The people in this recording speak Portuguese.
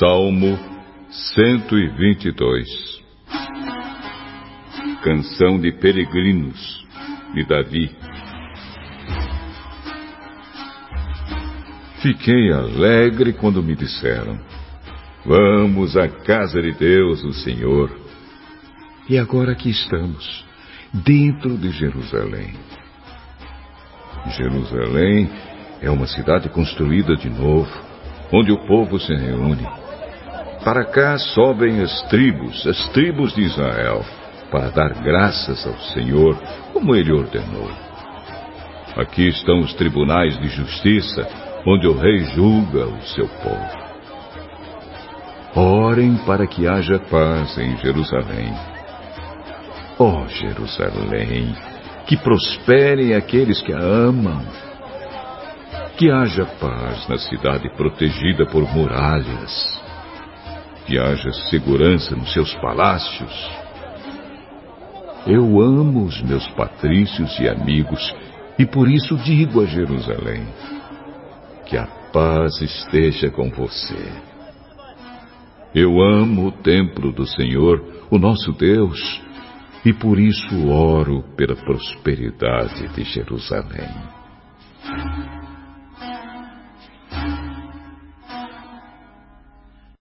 Salmo 122 Canção de Peregrinos, de Davi. Fiquei alegre quando me disseram: Vamos à casa de Deus, o Senhor. E agora aqui estamos, dentro de Jerusalém. Jerusalém é uma cidade construída de novo, onde o povo se reúne. Para cá sobem as tribos, as tribos de Israel, para dar graças ao Senhor, como ele ordenou. Aqui estão os tribunais de justiça, onde o rei julga o seu povo. Orem para que haja paz em Jerusalém. Ó oh, Jerusalém, que prosperem aqueles que a amam. Que haja paz na cidade protegida por muralhas. Que haja segurança nos seus palácios. Eu amo os meus patrícios e amigos e por isso digo a Jerusalém: que a paz esteja com você. Eu amo o templo do Senhor, o nosso Deus, e por isso oro pela prosperidade de Jerusalém.